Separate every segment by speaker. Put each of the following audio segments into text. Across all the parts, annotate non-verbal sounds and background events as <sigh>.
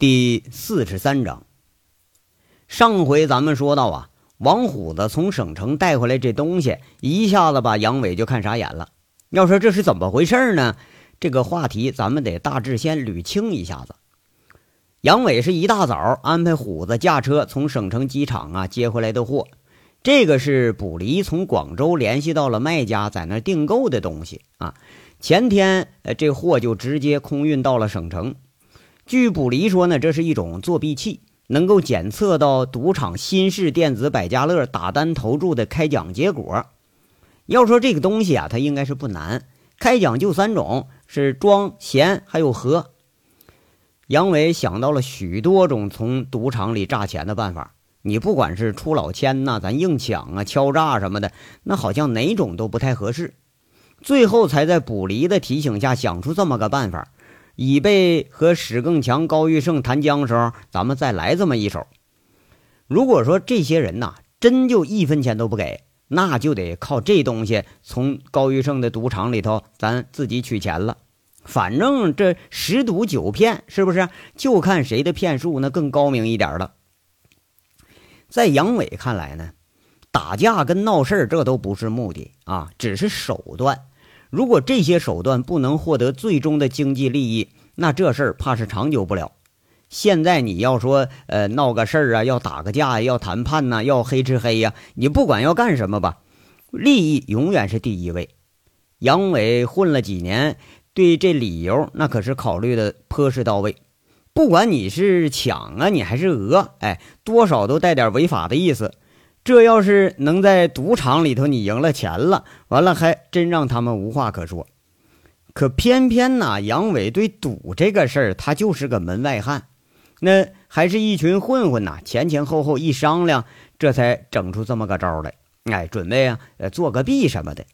Speaker 1: 第四十三章。上回咱们说到啊，王虎子从省城带回来这东西，一下子把杨伟就看傻眼了。要说这是怎么回事呢？这个话题咱们得大致先捋清一下子。杨伟是一大早安排虎子驾车从省城机场啊接回来的货，这个是卜离从广州联系到了卖家，在那订购的东西啊。前天呃，这货就直接空运到了省城。据卜离说呢，这是一种作弊器，能够检测到赌场新式电子百家乐打单投注的开奖结果。要说这个东西啊，它应该是不难，开奖就三种，是庄、闲还有和。杨伟想到了许多种从赌场里诈钱的办法，你不管是出老千呐，咱硬抢啊、敲诈什么的，那好像哪种都不太合适。最后才在卜离的提醒下想出这么个办法。以备和史更强、高玉胜谈僵时候，咱们再来这么一手。如果说这些人呐，真就一分钱都不给，那就得靠这东西从高玉胜的赌场里头咱自己取钱了。反正这十赌九骗，是不是？就看谁的骗术那更高明一点了。在杨伟看来呢，打架跟闹事这都不是目的啊，只是手段。如果这些手段不能获得最终的经济利益，那这事儿怕是长久不了。现在你要说，呃，闹个事儿啊，要打个架呀，要谈判呐，要黑吃黑呀，你不管要干什么吧，利益永远是第一位。杨伟混了几年，对这理由那可是考虑的颇是到位。不管你是抢啊，你还是讹，哎，多少都带点违法的意思。这要是能在赌场里头你赢了钱了，完了还真让他们无话可说。可偏偏呐，杨伟对赌这个事儿他就是个门外汉，那还是一群混混呐，前前后后一商量，这才整出这么个招来。哎，准备啊，呃，做个弊什么的。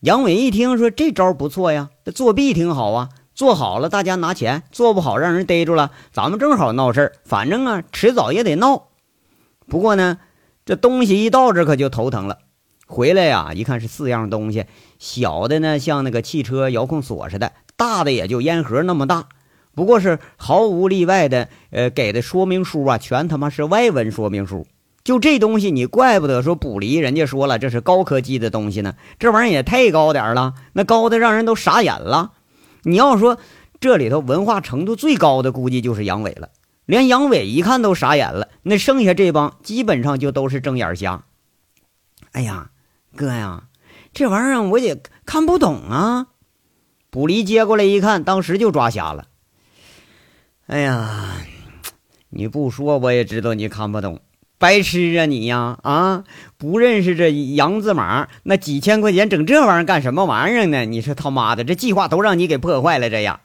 Speaker 1: 杨伟一听说这招不错呀，这作弊挺好啊，做好了大家拿钱，做不好让人逮住了，咱们正好闹事儿，反正啊，迟早也得闹。不过呢。这东西一到这可就头疼了，回来呀一看是四样东西，小的呢像那个汽车遥控锁似的，大的也就烟盒那么大，不过是毫无例外的，呃给的说明书啊全他妈是外文说明书。就这东西，你怪不得说卜离人家说了这是高科技的东西呢，这玩意儿也太高点了，那高的让人都傻眼了。你要说这里头文化程度最高的，估计就是杨伟了。连杨伟一看都傻眼了，那剩下这帮基本上就都是睁眼瞎。哎呀，哥呀，这玩意儿我也看不懂啊！卜离接过来一看，当时就抓瞎了。哎呀，你不说我也知道你看不懂，白痴啊你呀！啊，不认识这洋字码，那几千块钱整这玩意儿干什么玩意儿呢？你说他妈的，这计划都让你给破坏了，这样。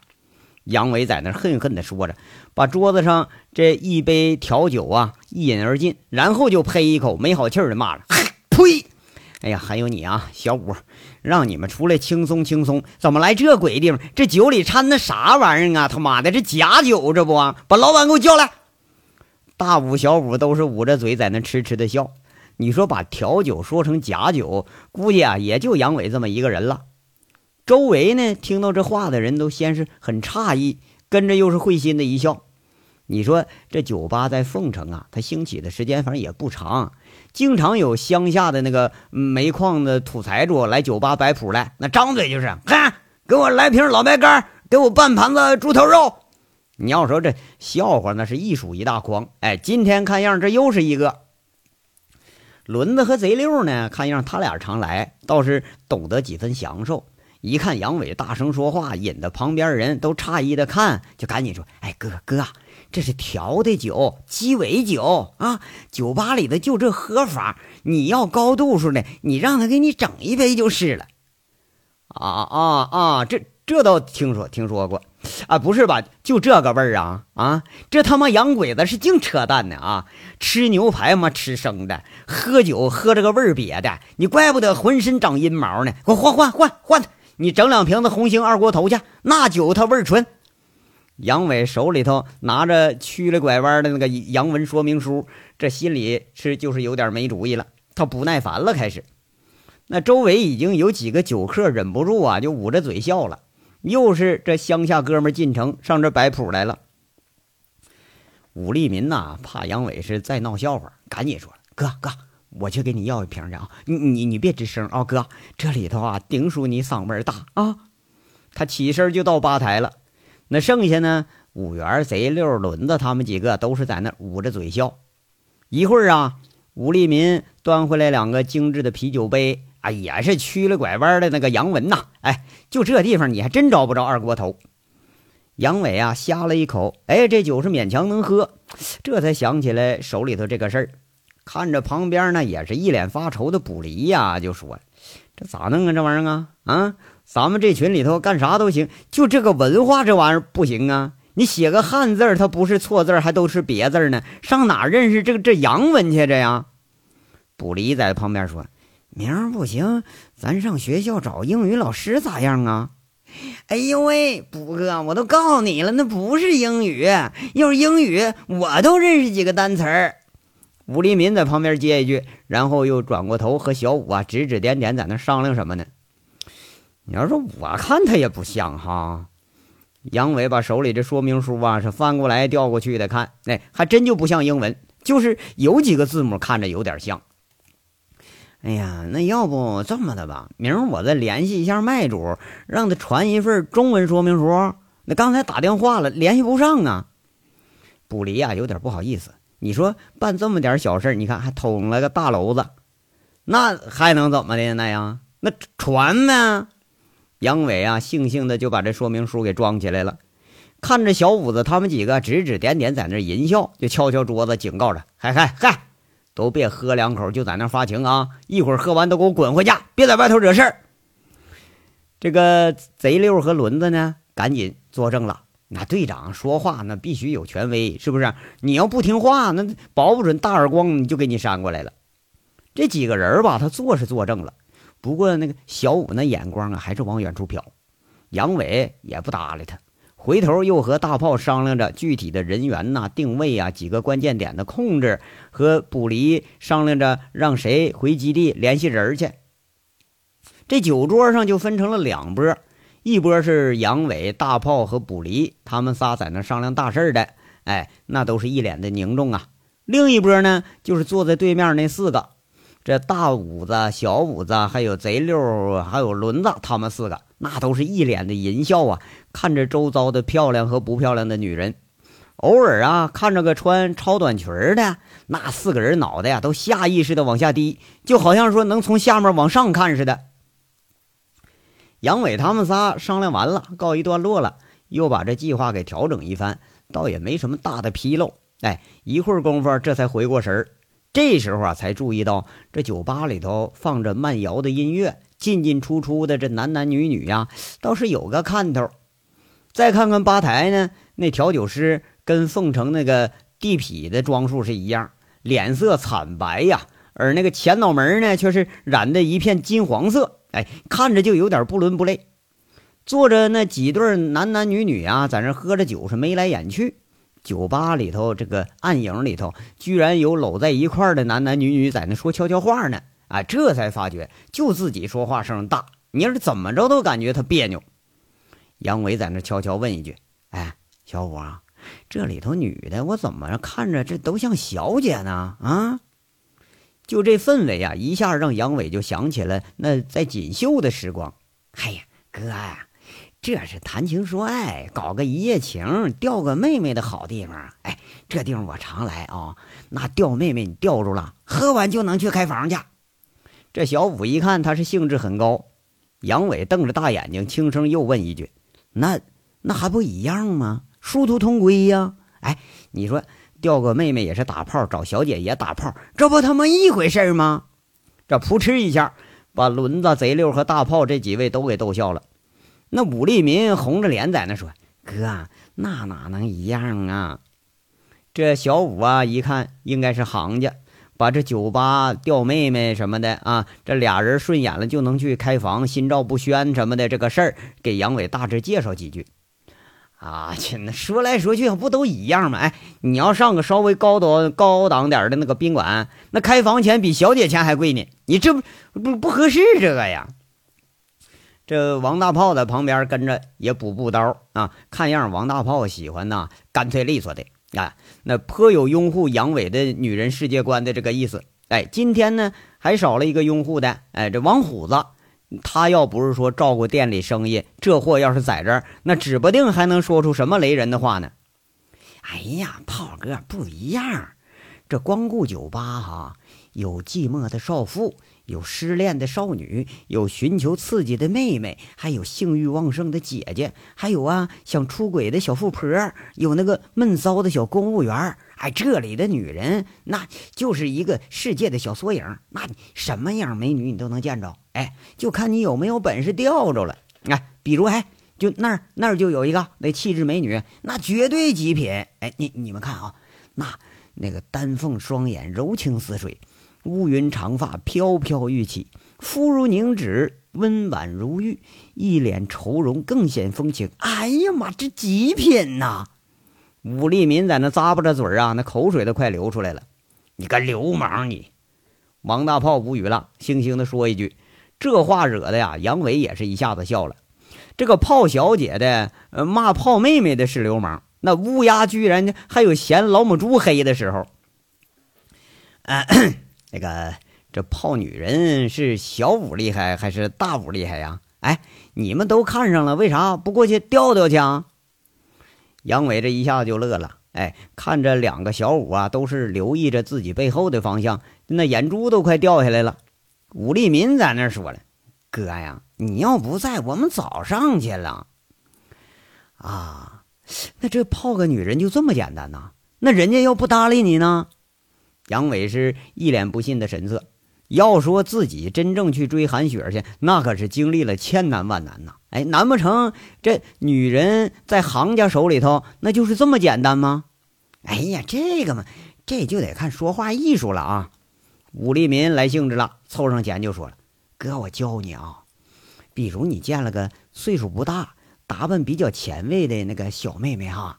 Speaker 1: 杨伟在那恨恨地说着，把桌子上这一杯调酒啊一饮而尽，然后就呸一口，没好气儿的骂了：“ <laughs> 呸！哎呀，还有你啊，小五，让你们出来轻松轻松，怎么来这鬼地方？这酒里掺的啥玩意儿啊？他妈的，这假酒这不？把老板给我叫来！”大五、小五都是捂着嘴在那痴痴的笑。你说把调酒说成假酒，估计啊也就杨伟这么一个人了。周围呢，听到这话的人都先是很诧异，跟着又是会心的一笑。你说这酒吧在凤城啊，它兴起的时间反正也不长，经常有乡下的那个煤矿的土财主来酒吧摆谱来，那张嘴就是：看，给我来瓶老白干，给我半盘子猪头肉。你要说这笑话，那是一数一大筐。哎，今天看样这又是一个。轮子和贼六呢，看样他俩常来，倒是懂得几分享受。一看杨伟大声说话，引得旁边人都诧异的看，就赶紧说：“哎，哥哥，这是调的酒，鸡尾酒啊！酒吧里的就这喝法，你要高度数的，你让他给你整一杯就是了。”啊啊啊！这这倒听说听说过啊？不是吧？就这个味儿啊啊！这他妈洋鬼子是净扯淡呢啊！吃牛排嘛，吃生的；喝酒喝这个味儿瘪的，你怪不得浑身长阴毛呢！给我换换换换他！你整两瓶子红星二锅头去，那酒它味儿纯。杨伟手里头拿着曲了拐弯的那个洋文说明书，这心里是就是有点没主意了。他不耐烦了，开始。那周围已经有几个酒客忍不住啊，就捂着嘴笑了。又是这乡下哥们进城上这摆谱来了。武立民呐，怕杨伟是再闹笑话，赶紧说：“哥哥，我去给你要一瓶去啊！你你你别吱声啊，哥，这里头啊，顶属你嗓门大啊！”他起身就到吧台了。那剩下呢，五元、贼六、轮子他们几个都是在那捂着嘴笑。一会儿啊，武立民端回来两个精致的啤酒杯，啊，也是曲了拐弯的那个杨文呐。哎，就这地方你还真找不着二锅头。杨伟啊，呷了一口，哎，这酒是勉强能喝，这才想起来手里头这个事儿。看着旁边呢，也是一脸发愁的卜离呀，就说：“这咋弄啊？这玩意儿啊，啊，咱们这群里头干啥都行，就这个文化这玩意儿不行啊！你写个汉字它不是错字，还都是别字呢，上哪认识这个这洋文去？这呀？”卜离在旁边说：“明儿不行，咱上学校找英语老师咋样啊？”哎呦喂，卜哥，我都告诉你了，那不是英语。要是英语，我都认识几个单词儿。武立民在旁边接一句，然后又转过头和小五啊指指点点，在那商量什么呢？你要说我看他也不像哈。杨伟把手里这说明书啊是翻过来调过去的看，哎，还真就不像英文，就是有几个字母看着有点像。哎呀，那要不这么的吧，明儿我再联系一下卖主，让他传一份中文说明书。那刚才打电话了，联系不上啊。卜离啊，有点不好意思。你说办这么点小事，你看还捅了个大娄子，那还能怎么的那样？那传呢。杨伟啊，悻悻的就把这说明书给装起来了，看着小五子他们几个指指点点在那淫笑，就敲敲桌子警告着：“嗨嗨嗨！”都别喝两口就在那发情啊！一会儿喝完都给我滚回家，别在外头惹事儿。这个贼六和轮子呢，赶紧作证了。那队长说话那必须有权威，是不是？你要不听话，那保不准大耳光就给你扇过来了。这几个人吧，他做是坐正了，不过那个小五那眼光啊，还是往远处瞟。杨伟也不搭理他。回头又和大炮商量着具体的人员呐、定位啊、几个关键点的控制，和卜离商量着让谁回基地联系人去。这酒桌上就分成了两波，一波是杨伟、大炮和卜离他们仨在那商量大事的，哎，那都是一脸的凝重啊。另一波呢，就是坐在对面那四个，这大五子、小五子，还有贼六，还有轮子，他们四个。那都是一脸的淫笑啊，看着周遭的漂亮和不漂亮的女人，偶尔啊看着个穿超短裙的，那四个人脑袋呀都下意识的往下低，就好像说能从下面往上看似的。杨伟他们仨商量完了，告一段落了，又把这计划给调整一番，倒也没什么大的纰漏。哎，一会儿功夫，这才回过神儿，这时候啊才注意到这酒吧里头放着慢摇的音乐。进进出出的这男男女女呀，倒是有个看头。再看看吧台呢，那调酒师跟凤城那个地痞的装束是一样，脸色惨白呀，而那个前脑门呢，却是染的一片金黄色，哎，看着就有点不伦不类。坐着那几对男男女女啊，在那喝着酒，是眉来眼去。酒吧里头这个暗影里头，居然有搂在一块的男男女女在那说悄悄话呢。啊，这才发觉就自己说话声大，你要是怎么着都感觉他别扭。杨伟在那悄悄问一句：“哎，小五啊，这里头女的我怎么看着这都像小姐呢？啊？”就这氛围啊，一下让杨伟就想起了那在锦绣的时光。哎呀，哥呀，这是谈情说爱，搞个一夜情，钓个妹妹的好地方。哎，这地方我常来啊。那钓妹妹你钓住了，喝完就能去开房去。这小五一看他是兴致很高，杨伟瞪着大眼睛，轻声又问一句：“那那还不一样吗？殊途同归呀！哎，你说钓个妹妹也是打炮，找小姐也打炮，这不他妈一回事吗？”这扑哧一下，把轮子、贼六和大炮这几位都给逗笑了。那武立民红着脸在那说：“哥，那哪能一样啊？”这小五啊，一看应该是行家。把这酒吧钓妹妹什么的啊，这俩人顺眼了就能去开房，心照不宣什么的这个事儿，给杨伟大致介绍几句。啊，亲，那说来说去不都一样吗？哎，你要上个稍微高端高档点的那个宾馆，那开房钱比小姐钱还贵呢，你这不不不合适这个呀？这王大炮在旁边跟着也补补刀啊，看样王大炮喜欢呐，干脆利索的。啊，那颇有拥护杨伟的女人世界观的这个意思。哎，今天呢还少了一个拥护的，哎，这王虎子，他要不是说照顾店里生意，这货要是在这儿，那指不定还能说出什么雷人的话呢。哎呀，炮哥不一样，这光顾酒吧哈，有寂寞的少妇。有失恋的少女，有寻求刺激的妹妹，还有性欲旺盛的姐姐，还有啊想出轨的小富婆，有那个闷骚的小公务员。哎，这里的女人那就是一个世界的小缩影，那什么样美女你都能见着。哎，就看你有没有本事钓着了。哎，比如哎，就那儿那儿就有一个那气质美女，那绝对极品。哎，你你们看啊，那那个丹凤双眼，柔情似水。乌云长发飘飘欲起，肤如凝脂，温婉如玉，一脸愁容更显风情。哎呀妈，这极品呐！武立民在那咂巴着嘴啊，那口水都快流出来了。你个流氓你！王大炮无语了，悻悻地说一句：“这话惹的呀！”杨伟也是一下子笑了。这个炮小姐的骂炮妹妹的是流氓，那乌鸦居然还有嫌老母猪黑的时候。嗯。<clears throat> 那个，这泡女人是小五厉害还是大五厉害呀？哎，你们都看上了，为啥不过去钓钓去？啊？杨伟这一下就乐了，哎，看着两个小五啊，都是留意着自己背后的方向，那眼珠都快掉下来了。武立民在那说了：“哥呀，你要不在，我们早上去了。”啊，那这泡个女人就这么简单呐？那人家要不搭理你呢？杨伟是一脸不信的神色。要说自己真正去追韩雪去，那可是经历了千难万难呐！哎，难不成这女人在行家手里头，那就是这么简单吗？哎呀，这个嘛，这就得看说话艺术了啊！武立民来兴致了，凑上前就说了：“哥，我教你啊，比如你见了个岁数不大、打扮比较前卫的那个小妹妹哈，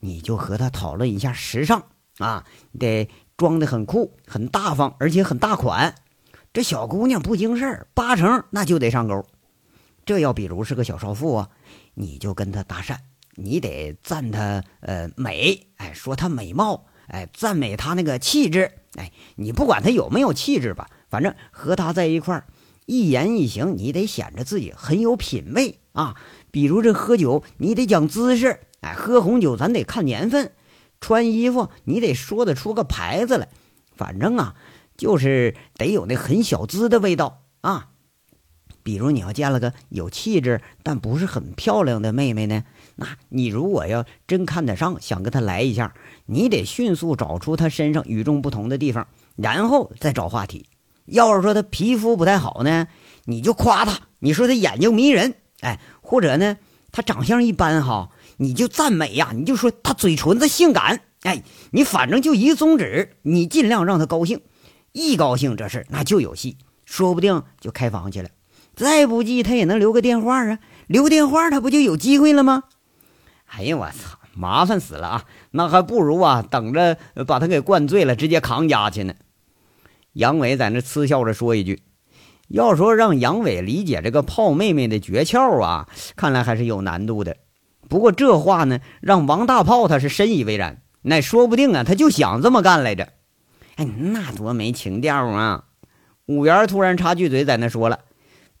Speaker 1: 你就和她讨论一下时尚啊，得。”装的很酷，很大方，而且很大款。这小姑娘不经事儿，八成那就得上钩。这要比如是个小少妇啊，你就跟她搭讪，你得赞她呃美，哎，说她美貌，哎，赞美她那个气质，哎，你不管她有没有气质吧，反正和她在一块儿，一言一行你得显着自己很有品位啊。比如这喝酒，你得讲姿势，哎，喝红酒咱得看年份。穿衣服你得说得出个牌子来，反正啊，就是得有那很小资的味道啊。比如你要见了个有气质但不是很漂亮的妹妹呢，那你如果要真看得上，想跟她来一下，你得迅速找出她身上与众不同的地方，然后再找话题。要是说她皮肤不太好呢，你就夸她，你说她眼睛迷人，哎，或者呢，他长相一般哈。你就赞美呀，你就说他嘴唇子性感，哎，你反正就一个宗旨，你尽量让他高兴，一高兴这事那就有戏，说不定就开房去了。再不济他也能留个电话啊，留电话他不就有机会了吗？哎呀，我操，麻烦死了啊！那还不如啊，等着把他给灌醉了，直接扛家去呢。杨伟在那嗤笑着说一句：“要说让杨伟理解这个泡妹妹的诀窍啊，看来还是有难度的。”不过这话呢，让王大炮他是深以为然。那说不定啊，他就想这么干来着。哎，那多没情调啊！五元突然插句嘴，在那说了：“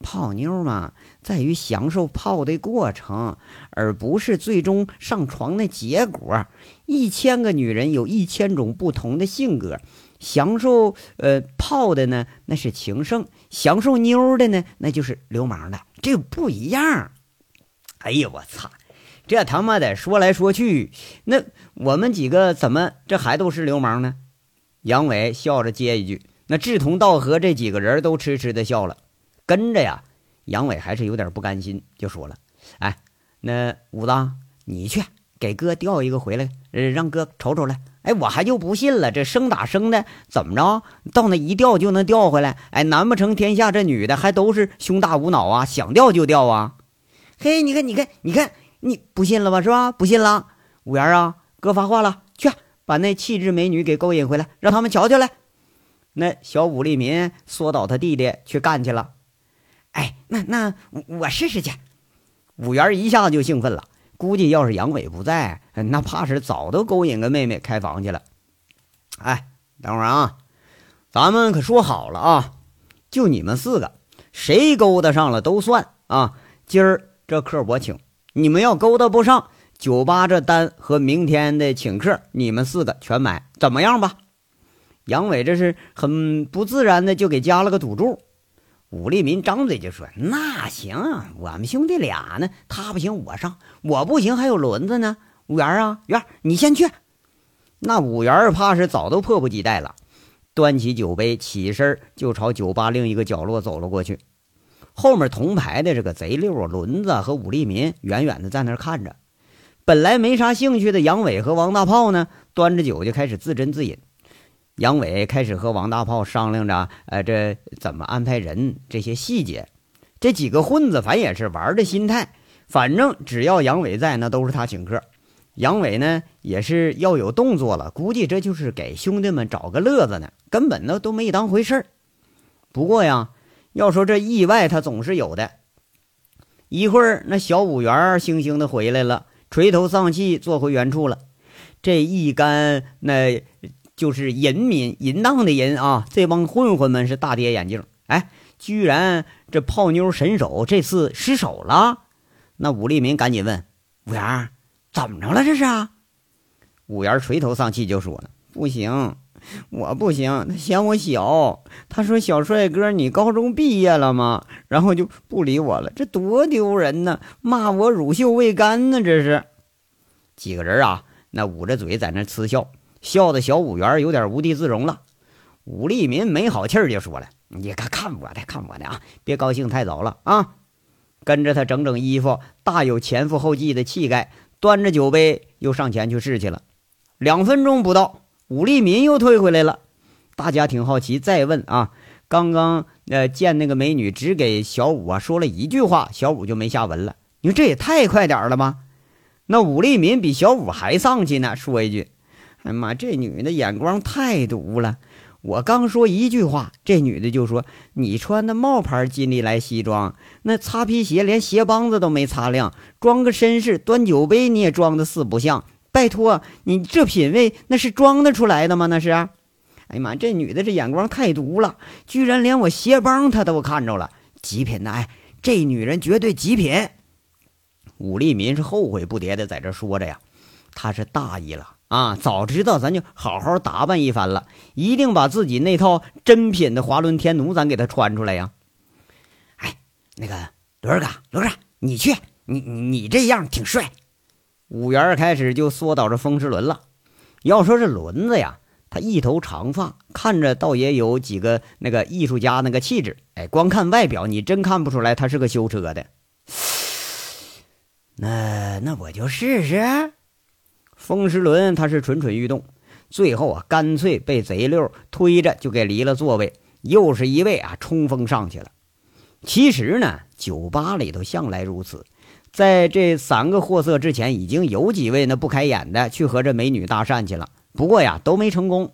Speaker 1: 泡妞嘛，在于享受泡的过程，而不是最终上床的结果。一千个女人有一千种不同的性格，享受呃泡的呢，那是情圣；享受妞的呢，那就是流氓的，这不一样。”哎呀，我操！这他妈的说来说去，那我们几个怎么这还都是流氓呢？杨伟笑着接一句。那志同道合这几个人都痴痴的笑了。跟着呀，杨伟还是有点不甘心，就说了：“哎，那武大，你去给哥调一个回来，呃，让哥瞅瞅来。哎，我还就不信了，这生打生的怎么着，到那一掉就能掉回来？哎，难不成天下这女的还都是胸大无脑啊？想掉就掉啊？嘿，你看，你看，你看。”你不信了吧？是吧？不信了，五元啊，哥发话了，去把那气质美女给勾引回来，让他们瞧瞧来。那小武立民缩倒他弟弟去干去了。哎，那那我试试去。五元一下子就兴奋了，估计要是杨伟不在，那怕是早都勾引个妹妹开房去了。哎，等会儿啊，咱们可说好了啊，就你们四个，谁勾搭上了都算啊。今儿这客我请，你们要勾搭不上，酒吧这单和明天的请客，你们四个全买，怎么样吧？杨伟这是很不自然的就给加了个赌注。武立民张嘴就说：“那行，我们兄弟俩呢，他不行我上，我不行还有轮子呢。五元啊，元你先去。”那五元怕是早都迫不及待了，端起酒杯，起身就朝酒吧另一个角落走了过去。后面同排的这个贼六啊，轮子和武立民远远的在那看着。本来没啥兴趣的杨伟和王大炮呢，端着酒就开始自斟自饮。杨伟开始和王大炮商量着，呃，这怎么安排人这些细节。这几个混子反也是玩的心态，反正只要杨伟在，那都是他请客。杨伟呢也是要有动作了，估计这就是给兄弟们找个乐子呢，根本呢都没当回事儿。不过呀，要说这意外，他总是有的。一会儿，那小五元悻悻的回来了，垂头丧气坐回原处了。这一干那。就是淫民淫荡的淫啊！这帮混混们是大跌眼镜，哎，居然这泡妞神手这次失手了。那武立民赶紧问五元怎么着了？这是？五元垂头丧气就说了：“不行，我不行，他嫌我小。他说小帅哥，你高中毕业了吗？然后就不理我了，这多丢人呢！骂我乳臭未干呢，这是。几个人啊，那捂着嘴在那嗤笑。”笑的小五元有点无地自容了，武立民没好气儿就说了：“你看看我的，看我的啊，别高兴太早了啊！”跟着他整整衣服，大有前赴后继的气概，端着酒杯又上前去试去了。两分钟不到，武立民又退回来了。大家挺好奇，再问啊，刚刚呃见那个美女，只给小五啊说了一句话，小五就没下文了。你说这也太快点了吗？那武立民比小五还丧气呢，说一句。哎妈，这女的眼光太毒了！我刚说一句话，这女的就说：“你穿的冒牌金利来西装，那擦皮鞋连鞋帮子都没擦亮，装个绅士端酒杯你也装的四不像。拜托，你这品味那是装得出来的吗？那是？哎呀妈，这女的这眼光太毒了，居然连我鞋帮她都看着了，极品的！哎，这女人绝对极品！武立民是后悔不迭的在这说着呀，他是大意了。啊，早知道咱就好好打扮一番了，一定把自己那套真品的华伦天奴咱给他穿出来呀！哎，那个罗二哥，罗哥，你去，你你这样挺帅。五元开始就缩导着风驰轮了。要说这轮子呀，他一头长发，看着倒也有几个那个艺术家那个气质。哎，光看外表，你真看不出来他是个修车的。<sighs> 那那我就试试。风石轮他是蠢蠢欲动，最后啊，干脆被贼六推着就给离了座位，又是一位啊冲锋上去了。其实呢，酒吧里头向来如此，在这三个货色之前，已经有几位那不开眼的去和这美女搭讪去了，不过呀都没成功。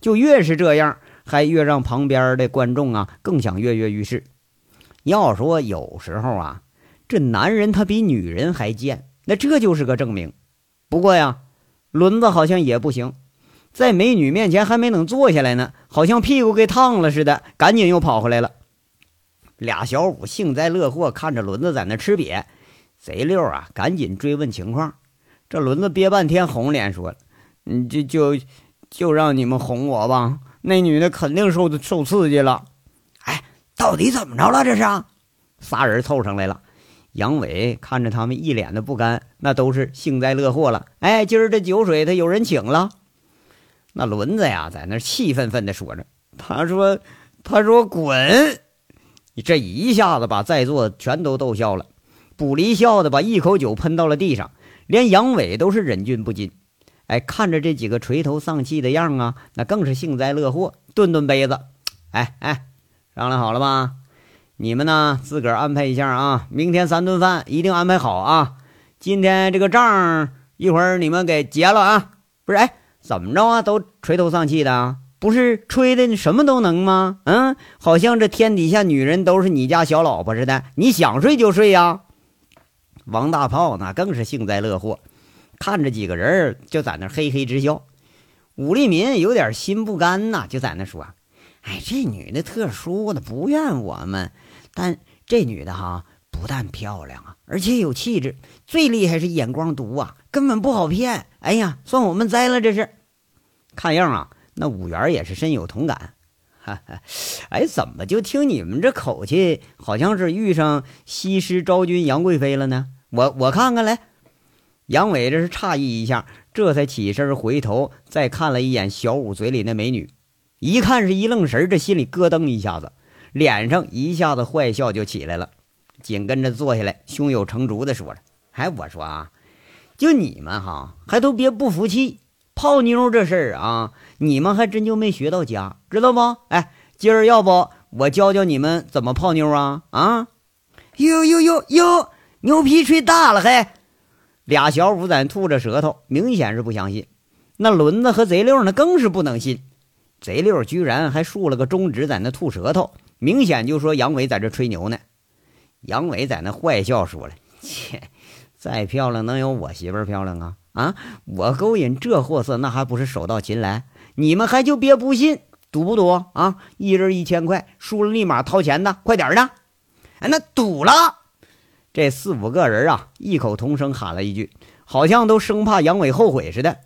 Speaker 1: 就越是这样，还越让旁边的观众啊更想跃跃欲试。要说有时候啊，这男人他比女人还贱，那这就是个证明。不过呀。轮子好像也不行，在美女面前还没等坐下来呢，好像屁股给烫了似的，赶紧又跑回来了。俩小五幸灾乐祸看着轮子在那吃瘪，贼溜啊，赶紧追问情况。这轮子憋半天红脸说：“你就就就让你们哄我吧，那女的肯定受受刺激了。”哎，到底怎么着了？这是？仨人凑上来了。杨伟看着他们一脸的不甘，那都是幸灾乐祸了。哎，今儿这酒水他有人请了。那轮子呀，在那气愤愤地说着：“他说，他说滚！”你这一下子把在座全都逗笑了，不离笑的把一口酒喷到了地上，连杨伟都是忍俊不禁。哎，看着这几个垂头丧气的样啊，那更是幸灾乐祸，顿顿杯子。哎哎，商量好了吧？你们呢，自个儿安排一下啊！明天三顿饭一定安排好啊！今天这个账一会儿你们给结了啊！不是，哎，怎么着啊？都垂头丧气的，不是吹的什么都能吗？嗯，好像这天底下女人都是你家小老婆似的，你想睡就睡呀！王大炮那更是幸灾乐祸，看着几个人就在那嘿嘿直笑。武立民有点心不甘呐，就在那说：“哎，这女的特殊的，不怨我们。但这女的哈，不但漂亮啊，而且有气质，最厉害是眼光毒啊，根本不好骗。哎呀，算我们栽了，这是。看样啊，那五元也是深有同感。哈哈，哎，怎么就听你们这口气，好像是遇上西施昭君杨贵妃了呢？我我看看来。杨伟这是诧异一下。”这才起身回头，再看了一眼小五嘴里那美女，一看是一愣神，这心里咯噔一下子，脸上一下子坏笑就起来了，紧跟着坐下来，胸有成竹的说着：“哎，我说啊，就你们哈，还都别不服气，泡妞这事儿啊，你们还真就没学到家，知道不？哎，今儿要不我教教你们怎么泡妞啊？啊，哟哟哟哟，牛皮吹大了嘿！”俩小五在吐着舌头，明显是不相信。那轮子和贼六呢，更是不能信。贼六居然还竖了个中指在那吐舌头，明显就说杨伟在这吹牛呢。杨伟在那坏笑说了：“切，再漂亮能有我媳妇漂亮啊？啊，我勾引这货色，那还不是手到擒来？你们还就别不信，赌不赌啊？一人一千块，输了立马掏钱的，快点的！哎，那赌了。”这四五个人啊，异口同声喊了一句，好像都生怕杨伟后悔似的。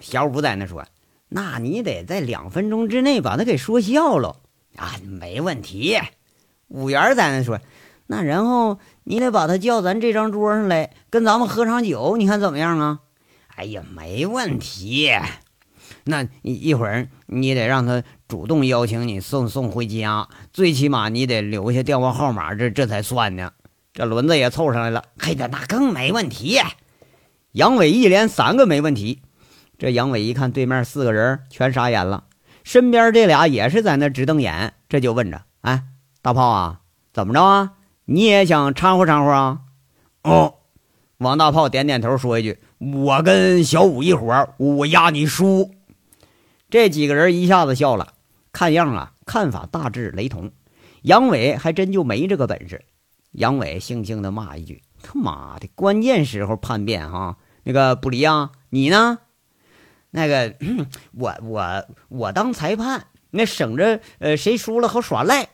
Speaker 1: 小五在那说：“那你得在两分钟之内把他给说笑了啊，没问题。”五元在那说：“那然后你得把他叫咱这张桌上来，跟咱们喝场酒，你看怎么样啊？”哎呀，没问题。那一会儿你得让他主动邀请你送送回家，最起码你得留下电话号码，这这才算呢。这轮子也凑上来了，嘿，的那更没问题。杨伟一连三个没问题。这杨伟一看对面四个人全傻眼了，身边这俩也是在那直瞪眼，这就问着：“哎，大炮啊，怎么着啊？你也想掺和掺和啊？”哦，王大炮点点头，说一句：“我跟小五一伙，我压你输。”这几个人一下子笑了，看样啊，看法大致雷同。杨伟还真就没这个本事。杨伟悻悻地骂一句：“他妈的，关键时候叛变哈！那个不离啊，你呢？那个 <clears throat> 我我我当裁判，那省着呃谁输了好耍赖。”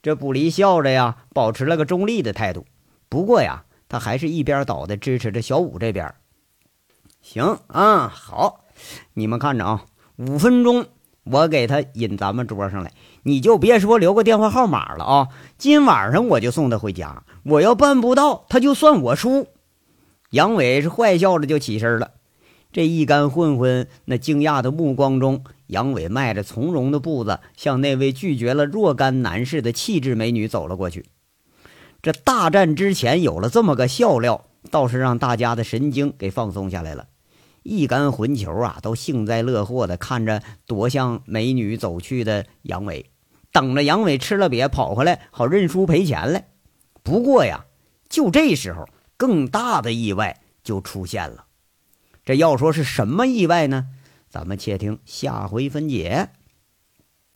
Speaker 1: 这不离笑着呀，保持了个中立的态度。不过呀，他还是一边倒的支持着小五这边。行啊，好，你们看着啊，五分钟我给他引咱们桌上来。你就别说留个电话号码了啊！今晚上我就送他回家。我要办不到，他就算我输。杨伟是坏笑着就起身了。这一干混混那惊讶的目光中，杨伟迈着从容的步子向那位拒绝了若干男士的气质美女走了过去。这大战之前有了这么个笑料，倒是让大家的神经给放松下来了。一干混球啊，都幸灾乐祸地看着夺向美女走去的杨伟。等着杨伟吃了瘪跑回来，好认输赔钱来。不过呀，就这时候，更大的意外就出现了。这要说是什么意外呢？咱们且听下回分解。